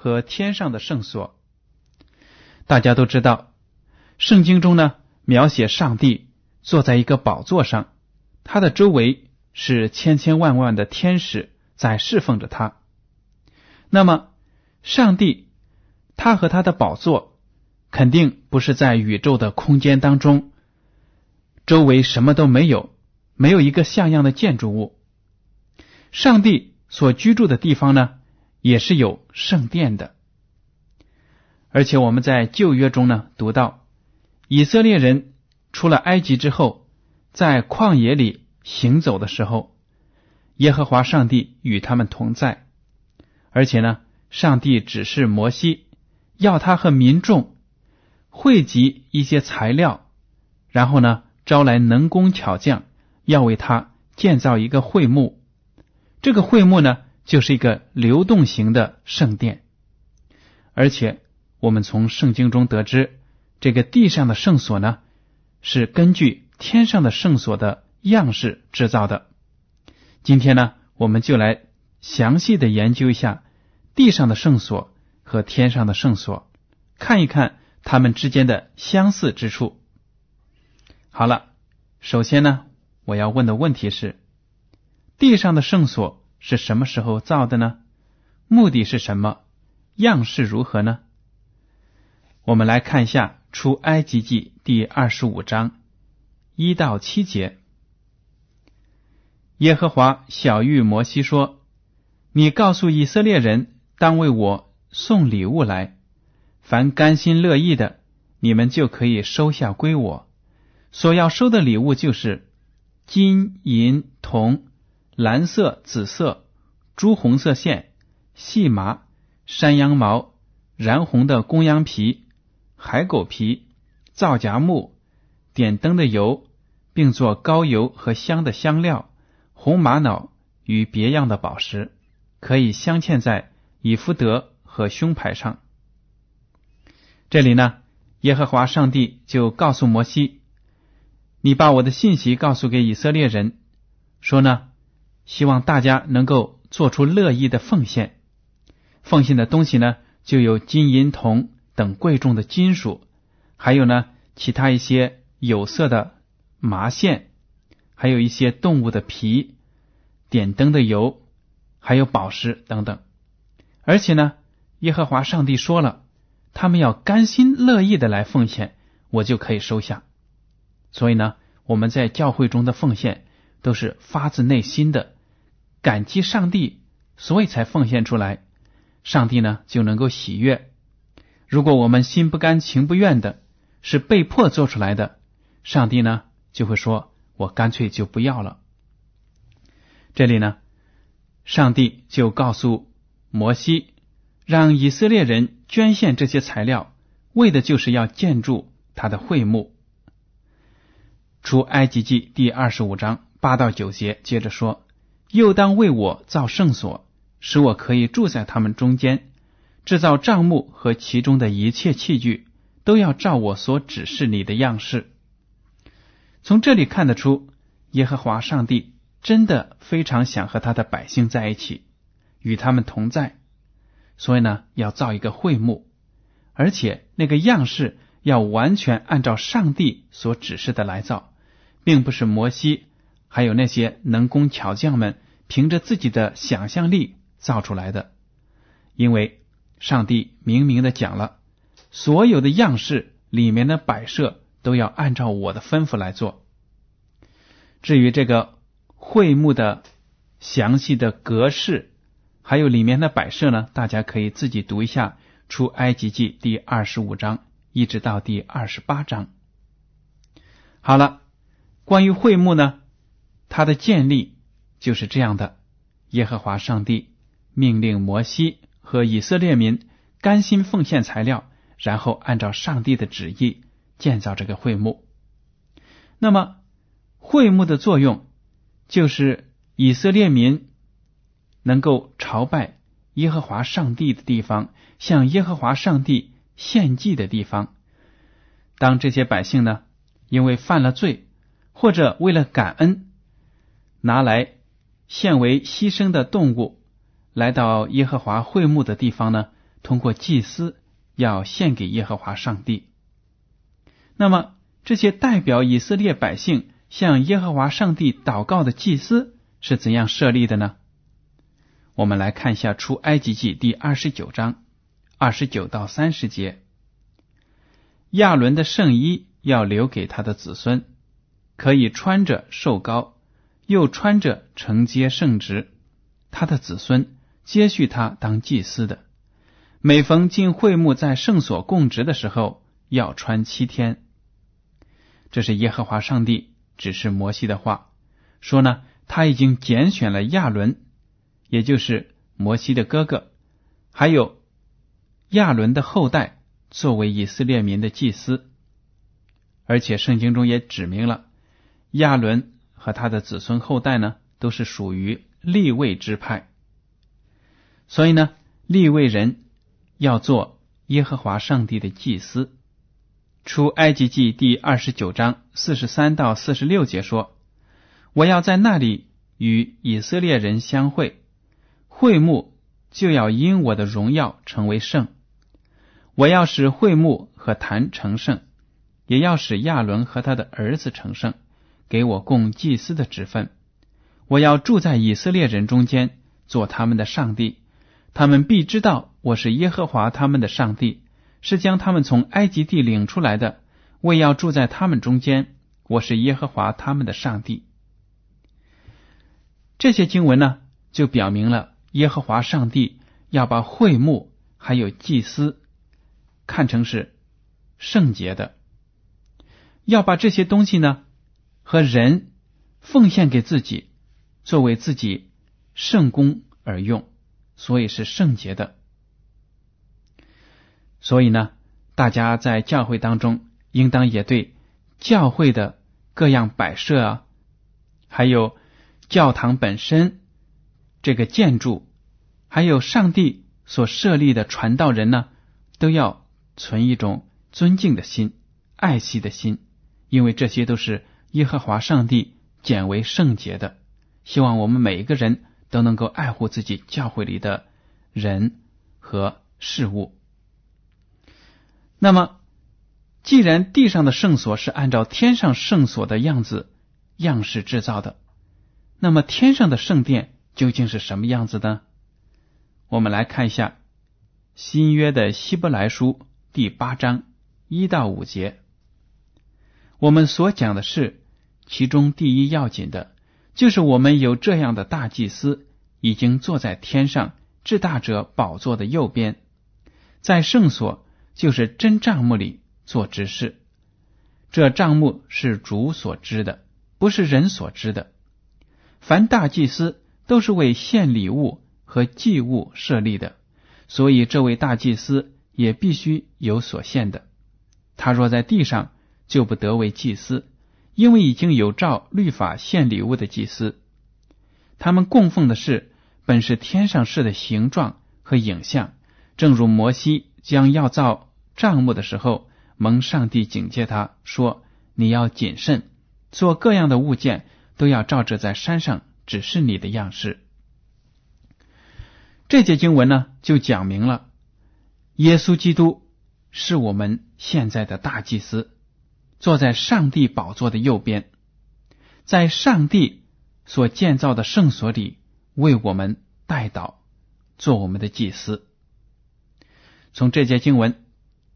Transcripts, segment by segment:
和天上的圣所。大家都知道，圣经中呢描写上帝坐在一个宝座上，他的周围是千千万万的天使在侍奉着他。那么，上帝他和他的宝座肯定不是在宇宙的空间当中，周围什么都没有。没有一个像样的建筑物。上帝所居住的地方呢，也是有圣殿的。而且我们在旧约中呢读到，以色列人出了埃及之后，在旷野里行走的时候，耶和华上帝与他们同在。而且呢，上帝指示摩西，要他和民众汇集一些材料，然后呢，招来能工巧匠。要为他建造一个会幕，这个会幕呢，就是一个流动型的圣殿。而且，我们从圣经中得知，这个地上的圣所呢，是根据天上的圣所的样式制造的。今天呢，我们就来详细的研究一下地上的圣所和天上的圣所，看一看它们之间的相似之处。好了，首先呢。我要问的问题是：地上的圣所是什么时候造的呢？目的是什么？样式如何呢？我们来看一下《出埃及记》第二十五章一到七节。耶和华小谕摩西说：“你告诉以色列人，当为我送礼物来，凡甘心乐意的，你们就可以收下归我。所要收的礼物就是。”金银铜、蓝色、紫色、朱红色线、细麻、山羊毛、染红的公羊皮、海狗皮、皂荚木、点灯的油，并做膏油和香的香料、红玛瑙与别样的宝石，可以镶嵌在以福德和胸牌上。这里呢，耶和华上帝就告诉摩西。你把我的信息告诉给以色列人，说呢，希望大家能够做出乐意的奉献。奉献的东西呢，就有金银铜等贵重的金属，还有呢，其他一些有色的麻线，还有一些动物的皮、点灯的油，还有宝石等等。而且呢，耶和华上帝说了，他们要甘心乐意的来奉献，我就可以收下。所以呢，我们在教会中的奉献都是发自内心的感激上帝，所以才奉献出来，上帝呢就能够喜悦。如果我们心不甘情不愿的，是被迫做出来的，上帝呢就会说：“我干脆就不要了。”这里呢，上帝就告诉摩西，让以色列人捐献这些材料，为的就是要建筑他的会幕。出埃及记第二十五章八到九节，接着说：“又当为我造圣所，使我可以住在他们中间。制造帐幕和其中的一切器具，都要照我所指示你的样式。从这里看得出，耶和华上帝真的非常想和他的百姓在一起，与他们同在。所以呢，要造一个会幕，而且那个样式要完全按照上帝所指示的来造，并不是摩西还有那些能工巧匠们凭着自己的想象力造出来的。因为上帝明明的讲了，所有的样式里面的摆设。都要按照我的吩咐来做。至于这个会幕的详细的格式，还有里面的摆设呢，大家可以自己读一下《出埃及记》第二十五章一直到第二十八章。好了，关于会幕呢，它的建立就是这样的：耶和华上帝命令摩西和以色列民甘心奉献材料，然后按照上帝的旨意。建造这个会幕，那么会幕的作用就是以色列民能够朝拜耶和华上帝的地方，向耶和华上帝献祭的地方。当这些百姓呢，因为犯了罪，或者为了感恩，拿来献为牺牲的动物，来到耶和华会幕的地方呢，通过祭司要献给耶和华上帝。那么，这些代表以色列百姓向耶和华上帝祷告的祭司是怎样设立的呢？我们来看一下《出埃及记》第二十九章二十九到三十节。亚伦的圣衣要留给他的子孙，可以穿着瘦高，又穿着承接圣职。他的子孙接续他当祭司的，每逢进会幕在圣所供职的时候，要穿七天。这是耶和华上帝指示摩西的话，说呢，他已经拣选了亚伦，也就是摩西的哥哥，还有亚伦的后代作为以色列民的祭司，而且圣经中也指明了亚伦和他的子孙后代呢，都是属于立位之派，所以呢，立位人要做耶和华上帝的祭司。出埃及记第二十九章四十三到四十六节说：“我要在那里与以色列人相会，会幕就要因我的荣耀成为圣。我要使会幕和坛成圣，也要使亚伦和他的儿子成圣，给我供祭司的职分。我要住在以色列人中间，做他们的上帝，他们必知道我是耶和华他们的上帝。”是将他们从埃及地领出来的，为要住在他们中间。我是耶和华他们的上帝。这些经文呢，就表明了耶和华上帝要把会幕还有祭司看成是圣洁的，要把这些东西呢和人奉献给自己，作为自己圣功而用，所以是圣洁的。所以呢，大家在教会当中，应当也对教会的各样摆设啊，还有教堂本身这个建筑，还有上帝所设立的传道人呢，都要存一种尊敬的心、爱惜的心，因为这些都是耶和华上帝简为圣洁的。希望我们每一个人都能够爱护自己教会里的人和事物。那么，既然地上的圣所是按照天上圣所的样子样式制造的，那么天上的圣殿究竟是什么样子呢？我们来看一下新约的希伯来书第八章一到五节。我们所讲的是其中第一要紧的，就是我们有这样的大祭司，已经坐在天上至大者宝座的右边，在圣所。就是真账目里做执事，这账目是主所知的，不是人所知的。凡大祭司都是为献礼物和祭物设立的，所以这位大祭司也必须有所献的。他若在地上，就不得为祭司，因为已经有照律法献礼物的祭司。他们供奉的是本是天上事的形状和影像。正如摩西将要造帐幕的时候，蒙上帝警戒他说：“你要谨慎，做各样的物件都要照着在山上指示你的样式。”这节经文呢，就讲明了耶稣基督是我们现在的大祭司，坐在上帝宝座的右边，在上帝所建造的圣所里为我们代祷，做我们的祭司。从这节经文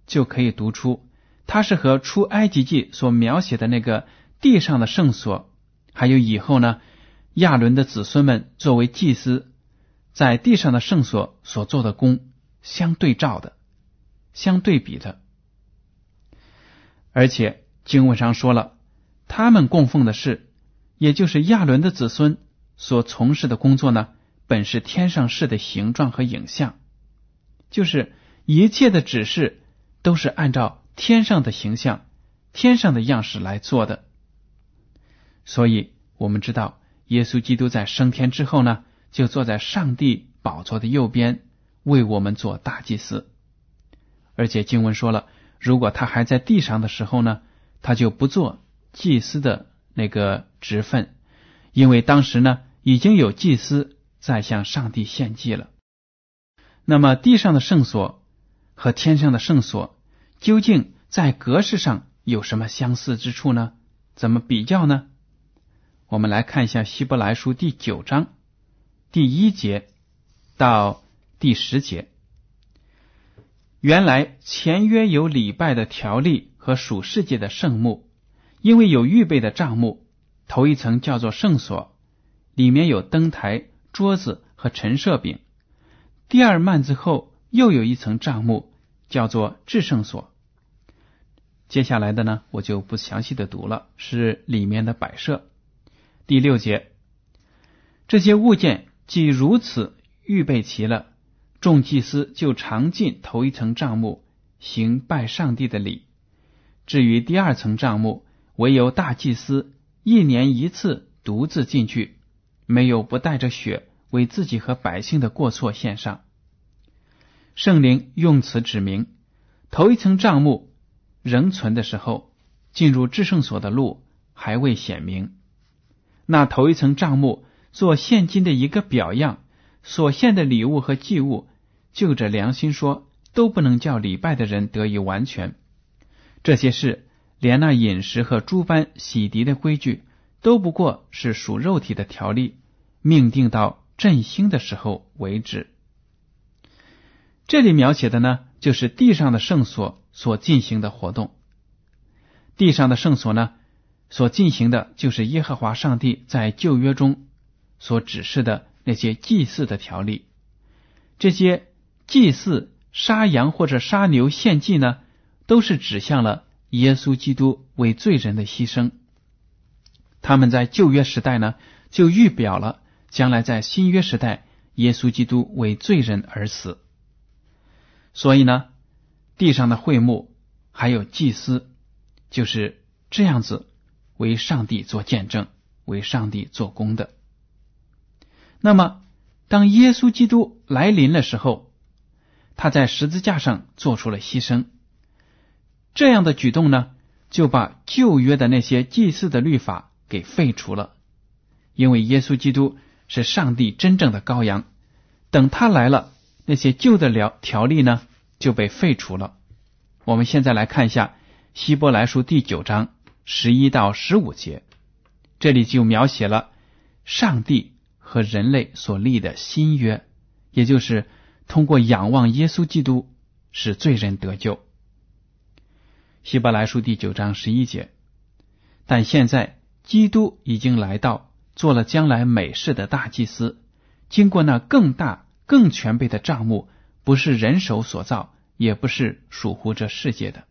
就可以读出，它是和出埃及记所描写的那个地上的圣所，还有以后呢亚伦的子孙们作为祭司。在地上的圣所所做的功相对照的、相对比的，而且经文上说了，他们供奉的是，也就是亚伦的子孙所从事的工作呢，本是天上事的形状和影像，就是一切的指示都是按照天上的形象、天上的样式来做的。所以，我们知道，耶稣基督在升天之后呢。就坐在上帝宝座的右边，为我们做大祭司。而且经文说了，如果他还在地上的时候呢，他就不做祭司的那个职分，因为当时呢已经有祭司在向上帝献祭了。那么地上的圣所和天上的圣所究竟在格式上有什么相似之处呢？怎么比较呢？我们来看一下希伯来书第九章。第一节到第十节，原来前约有礼拜的条例和属世界的圣幕，因为有预备的帐幕，头一层叫做圣所，里面有灯台、桌子和陈设饼；第二幔子后又有一层帐幕，叫做至圣所。接下来的呢，我就不详细的读了，是里面的摆设。第六节，这些物件。既如此预备齐了，众祭司就常进头一层帐幕，行拜上帝的礼。至于第二层帐幕，唯有大祭司一年一次独自进去，没有不带着血为自己和百姓的过错献上。圣灵用词指明，头一层帐幕仍存的时候，进入至圣所的路还未显明。那头一层帐幕。做现今的一个表样，所献的礼物和祭物，就着良心说，都不能叫礼拜的人得以完全。这些事，连那饮食和诸般洗涤的规矩，都不过是属肉体的条例，命定到振兴的时候为止。这里描写的呢，就是地上的圣所所进行的活动。地上的圣所呢，所进行的就是耶和华上帝在旧约中。所指示的那些祭祀的条例，这些祭祀杀羊或者杀牛献祭呢，都是指向了耶稣基督为罪人的牺牲。他们在旧约时代呢，就预表了将来在新约时代，耶稣基督为罪人而死。所以呢，地上的会幕还有祭司，就是这样子为上帝做见证，为上帝做工的。那么，当耶稣基督来临的时候，他在十字架上做出了牺牲。这样的举动呢，就把旧约的那些祭祀的律法给废除了。因为耶稣基督是上帝真正的羔羊，等他来了，那些旧的条条例呢就被废除了。我们现在来看一下希伯来书第九章十一到十五节，这里就描写了上帝。和人类所立的新约，也就是通过仰望耶稣基督使罪人得救。希伯来书第九章十一节。但现在基督已经来到，做了将来美事的大祭司，经过那更大、更全备的账目，不是人手所造，也不是属乎这世界的，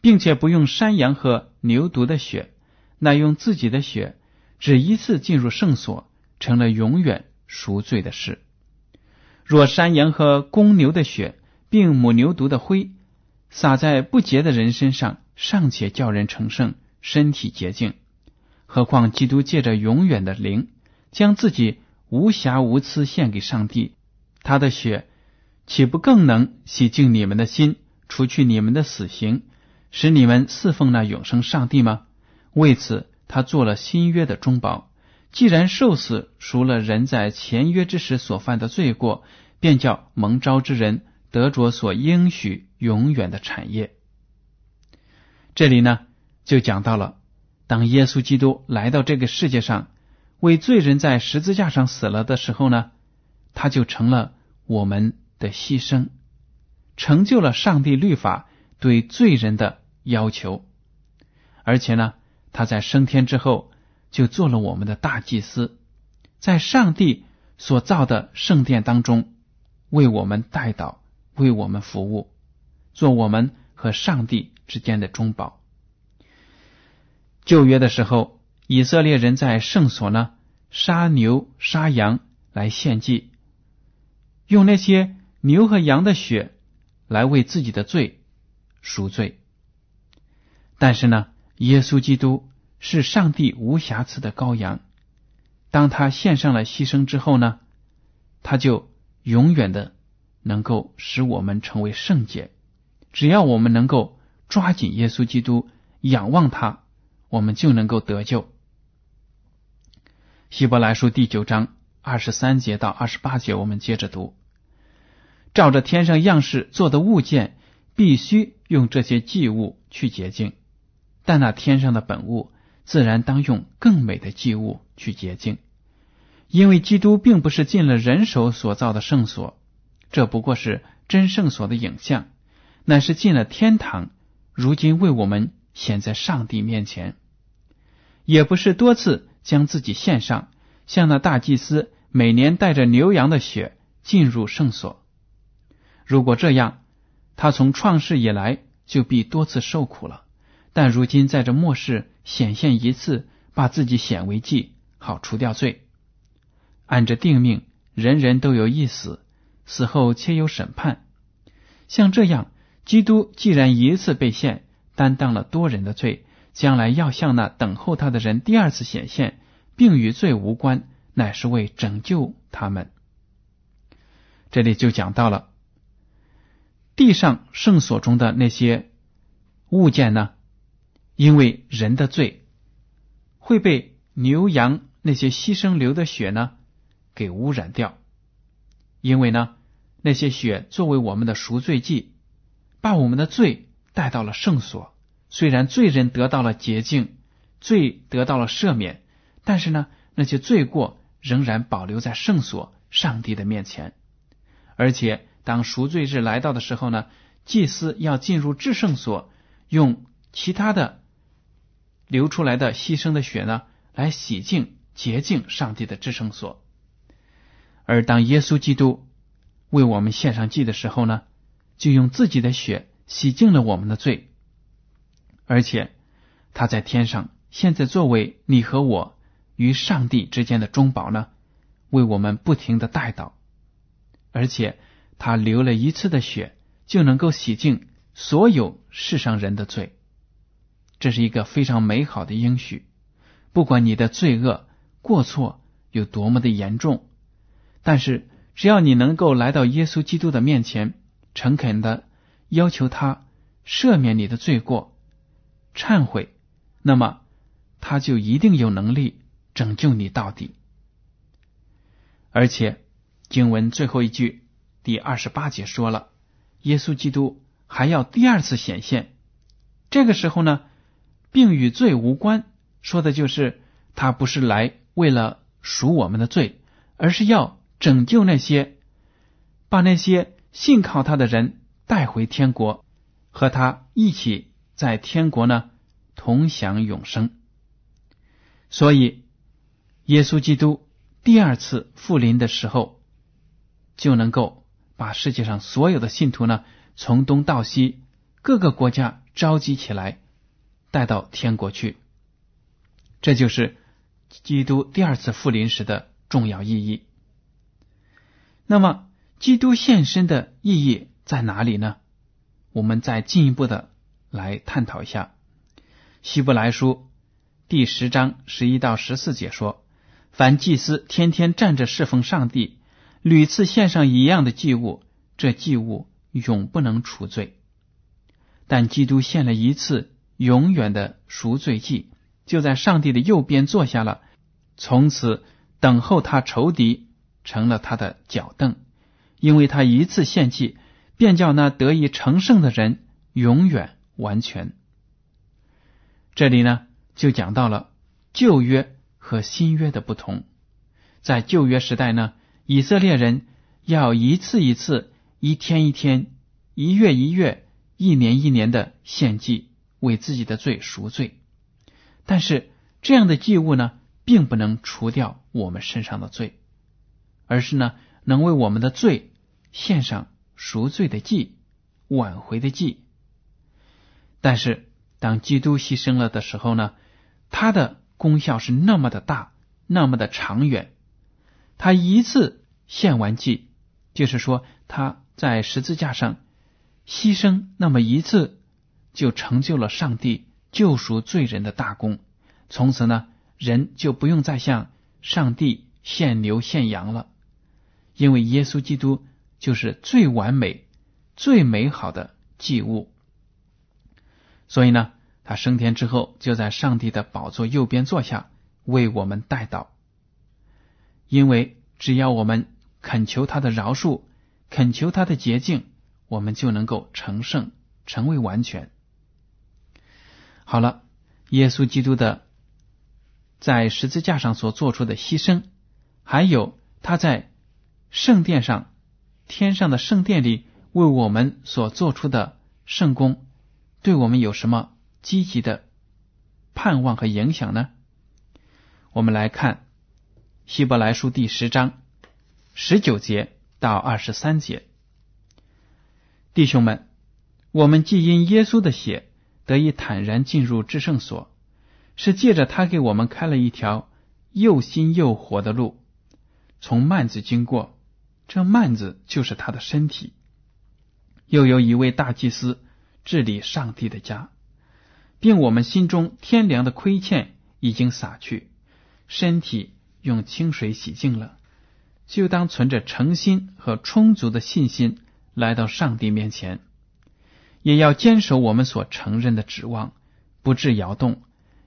并且不用山羊和牛犊的血，乃用自己的血，只一次进入圣所。成了永远赎罪的事。若山羊和公牛的血，并母牛犊的灰，洒在不洁的人身上，尚且叫人成圣，身体洁净，何况基督借着永远的灵，将自己无瑕无疵献给上帝，他的血岂不更能洗净你们的心，除去你们的死刑，使你们侍奉那永生上帝吗？为此，他做了新约的中保。既然受死赎了人在前约之时所犯的罪过，便叫蒙召之人得着所应许永远的产业。这里呢，就讲到了，当耶稣基督来到这个世界上，为罪人在十字架上死了的时候呢，他就成了我们的牺牲，成就了上帝律法对罪人的要求，而且呢，他在升天之后。就做了我们的大祭司，在上帝所造的圣殿当中，为我们代祷，为我们服务，做我们和上帝之间的中保。旧约的时候，以色列人在圣所呢杀牛杀羊来献祭，用那些牛和羊的血来为自己的罪赎罪。但是呢，耶稣基督。是上帝无瑕疵的羔羊，当他献上了牺牲之后呢，他就永远的能够使我们成为圣洁。只要我们能够抓紧耶稣基督，仰望他，我们就能够得救。希伯来书第九章二十三节到二十八节，我们接着读：照着天上样式做的物件，必须用这些祭物去洁净，但那天上的本物。自然当用更美的祭物去洁净，因为基督并不是进了人手所造的圣所，这不过是真圣所的影像，乃是进了天堂，如今为我们显在上帝面前，也不是多次将自己献上，像那大祭司每年带着牛羊的血进入圣所。如果这样，他从创世以来就必多次受苦了。但如今在这末世显现一次，把自己显为祭，好除掉罪。按着定命，人人都有一死，死后且有审判。像这样，基督既然一次被献，担当了多人的罪，将来要向那等候他的人第二次显现，并与罪无关，乃是为拯救他们。这里就讲到了地上圣所中的那些物件呢。因为人的罪会被牛羊那些牺牲流的血呢给污染掉，因为呢那些血作为我们的赎罪祭，把我们的罪带到了圣所。虽然罪人得到了洁净，罪得到了赦免，但是呢那些罪过仍然保留在圣所上帝的面前。而且当赎罪日来到的时候呢，祭司要进入至圣所，用其他的。流出来的牺牲的血呢，来洗净洁净上帝的至圣所。而当耶稣基督为我们献上祭的时候呢，就用自己的血洗净了我们的罪。而且他在天上，现在作为你和我与上帝之间的中保呢，为我们不停的带祷。而且他流了一次的血，就能够洗净所有世上人的罪。这是一个非常美好的应许，不管你的罪恶过错有多么的严重，但是只要你能够来到耶稣基督的面前，诚恳的要求他赦免你的罪过、忏悔，那么他就一定有能力拯救你到底。而且经文最后一句第二十八节说了，耶稣基督还要第二次显现，这个时候呢？并与罪无关，说的就是他不是来为了赎我们的罪，而是要拯救那些把那些信靠他的人带回天国，和他一起在天国呢同享永生。所以，耶稣基督第二次复临的时候，就能够把世界上所有的信徒呢从东到西各个国家召集起来。带到天国去，这就是基督第二次复临时的重要意义。那么，基督现身的意义在哪里呢？我们再进一步的来探讨一下。希伯来书第十章十一到十四节说：“凡祭司天天站着侍奉上帝，屡次献上一样的祭物，这祭物永不能除罪。但基督献了一次永远的赎罪祭，就在上帝的右边坐下了，从此等候他仇敌成了他的脚凳，因为他一次献祭，便叫那得以成圣的人永远完全。这里呢，就讲到了旧约和新约的不同。在旧约时代呢，以色列人要一次一次、一天一天、一月一月。一年一年的献祭，为自己的罪赎罪，但是这样的祭物呢，并不能除掉我们身上的罪，而是呢，能为我们的罪献上赎罪的祭、挽回的祭。但是当基督牺牲了的时候呢，他的功效是那么的大，那么的长远。他一次献完祭，就是说他在十字架上。牺牲那么一次，就成就了上帝救赎罪人的大功。从此呢，人就不用再向上帝献牛献羊了，因为耶稣基督就是最完美、最美好的祭物。所以呢，他升天之后，就在上帝的宝座右边坐下，为我们代祷。因为只要我们恳求他的饶恕，恳求他的洁净。我们就能够成圣，成为完全。好了，耶稣基督的在十字架上所做出的牺牲，还有他在圣殿上、天上的圣殿里为我们所做出的圣功，对我们有什么积极的盼望和影响呢？我们来看希伯来书第十章十九节到二十三节。弟兄们，我们既因耶稣的血得以坦然进入至圣所，是借着他给我们开了一条又新又活的路，从幔子经过。这幔子就是他的身体。又有一位大祭司治理上帝的家，并我们心中天良的亏欠已经洒去，身体用清水洗净了，就当存着诚心和充足的信心。来到上帝面前，也要坚守我们所承认的指望，不致摇动，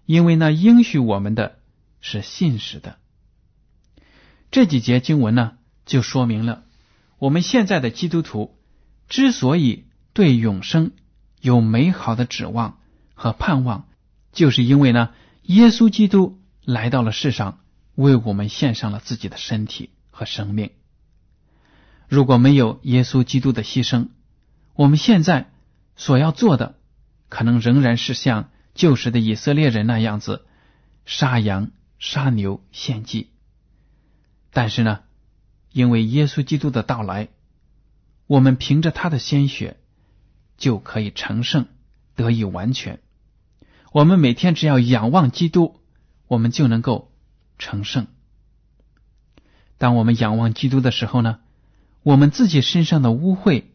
因为那应许我们的是信实的。这几节经文呢，就说明了我们现在的基督徒之所以对永生有美好的指望和盼望，就是因为呢，耶稣基督来到了世上，为我们献上了自己的身体和生命。如果没有耶稣基督的牺牲，我们现在所要做的，可能仍然是像旧时的以色列人那样子杀羊、杀牛献祭。但是呢，因为耶稣基督的到来，我们凭着他的鲜血就可以成圣，得以完全。我们每天只要仰望基督，我们就能够成圣。当我们仰望基督的时候呢？我们自己身上的污秽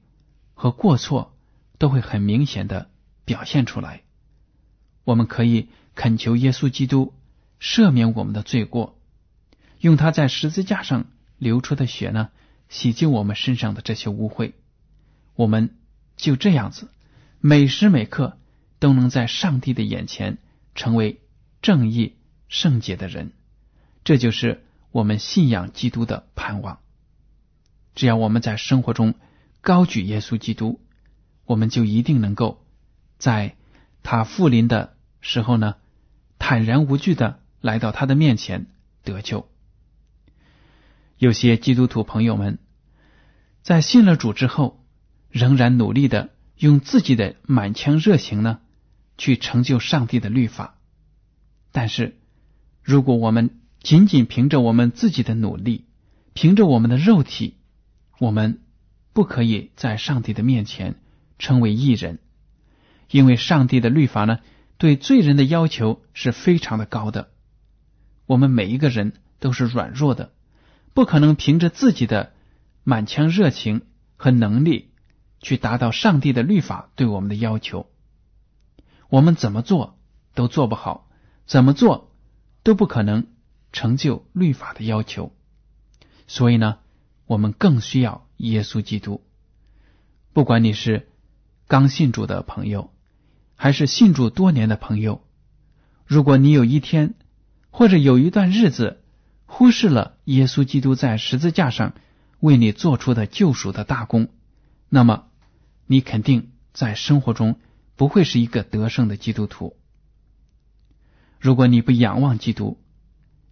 和过错都会很明显的表现出来。我们可以恳求耶稣基督赦免我们的罪过，用他在十字架上流出的血呢，洗净我们身上的这些污秽。我们就这样子，每时每刻都能在上帝的眼前成为正义圣洁的人。这就是我们信仰基督的盼望。只要我们在生活中高举耶稣基督，我们就一定能够在他复临的时候呢，坦然无惧的来到他的面前得救。有些基督徒朋友们在信了主之后，仍然努力的用自己的满腔热情呢，去成就上帝的律法。但是，如果我们仅仅凭着我们自己的努力，凭着我们的肉体，我们不可以在上帝的面前称为义人，因为上帝的律法呢，对罪人的要求是非常的高的。我们每一个人都是软弱的，不可能凭着自己的满腔热情和能力去达到上帝的律法对我们的要求。我们怎么做都做不好，怎么做都不可能成就律法的要求。所以呢。我们更需要耶稣基督，不管你是刚信主的朋友，还是信主多年的朋友，如果你有一天或者有一段日子忽视了耶稣基督在十字架上为你做出的救赎的大功，那么你肯定在生活中不会是一个得胜的基督徒。如果你不仰望基督，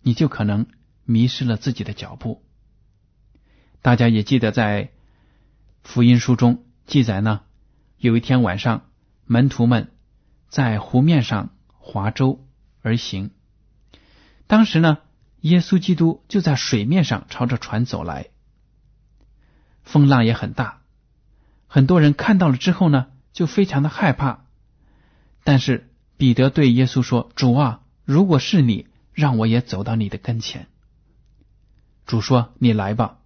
你就可能迷失了自己的脚步。大家也记得在福音书中记载呢，有一天晚上，门徒们在湖面上划舟而行。当时呢，耶稣基督就在水面上朝着船走来，风浪也很大，很多人看到了之后呢，就非常的害怕。但是彼得对耶稣说：“主啊，如果是你，让我也走到你的跟前。”主说：“你来吧。”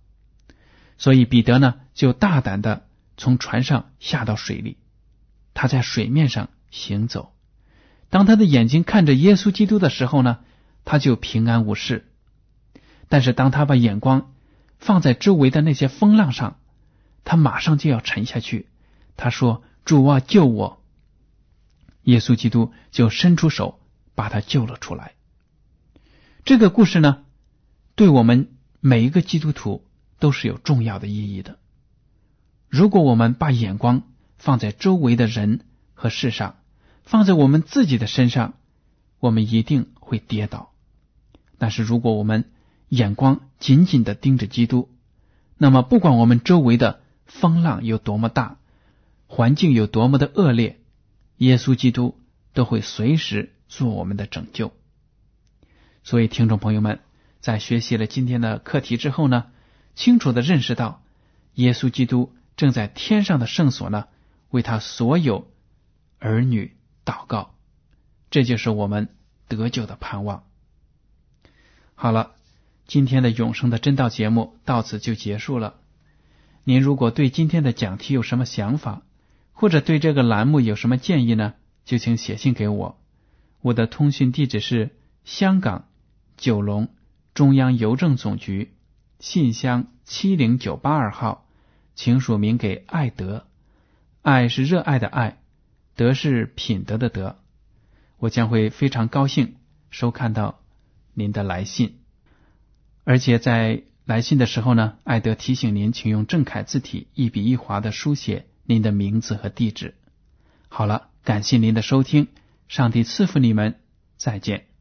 所以彼得呢，就大胆的从船上下到水里，他在水面上行走。当他的眼睛看着耶稣基督的时候呢，他就平安无事。但是当他把眼光放在周围的那些风浪上，他马上就要沉下去。他说：“主啊，救我！”耶稣基督就伸出手把他救了出来。这个故事呢，对我们每一个基督徒。都是有重要的意义的。如果我们把眼光放在周围的人和事上，放在我们自己的身上，我们一定会跌倒。但是如果我们眼光紧紧的盯着基督，那么不管我们周围的风浪有多么大，环境有多么的恶劣，耶稣基督都会随时做我们的拯救。所以，听众朋友们，在学习了今天的课题之后呢？清楚的认识到，耶稣基督正在天上的圣所呢，为他所有儿女祷告，这就是我们得救的盼望。好了，今天的永生的真道节目到此就结束了。您如果对今天的讲题有什么想法，或者对这个栏目有什么建议呢，就请写信给我。我的通讯地址是香港九龙中央邮政总局。信箱七零九八二号，请署名给爱德。爱是热爱的爱，德是品德的德。我将会非常高兴收看到您的来信，而且在来信的时候呢，艾德提醒您，请用正楷字体一笔一划的书写您的名字和地址。好了，感谢您的收听，上帝赐福你们，再见。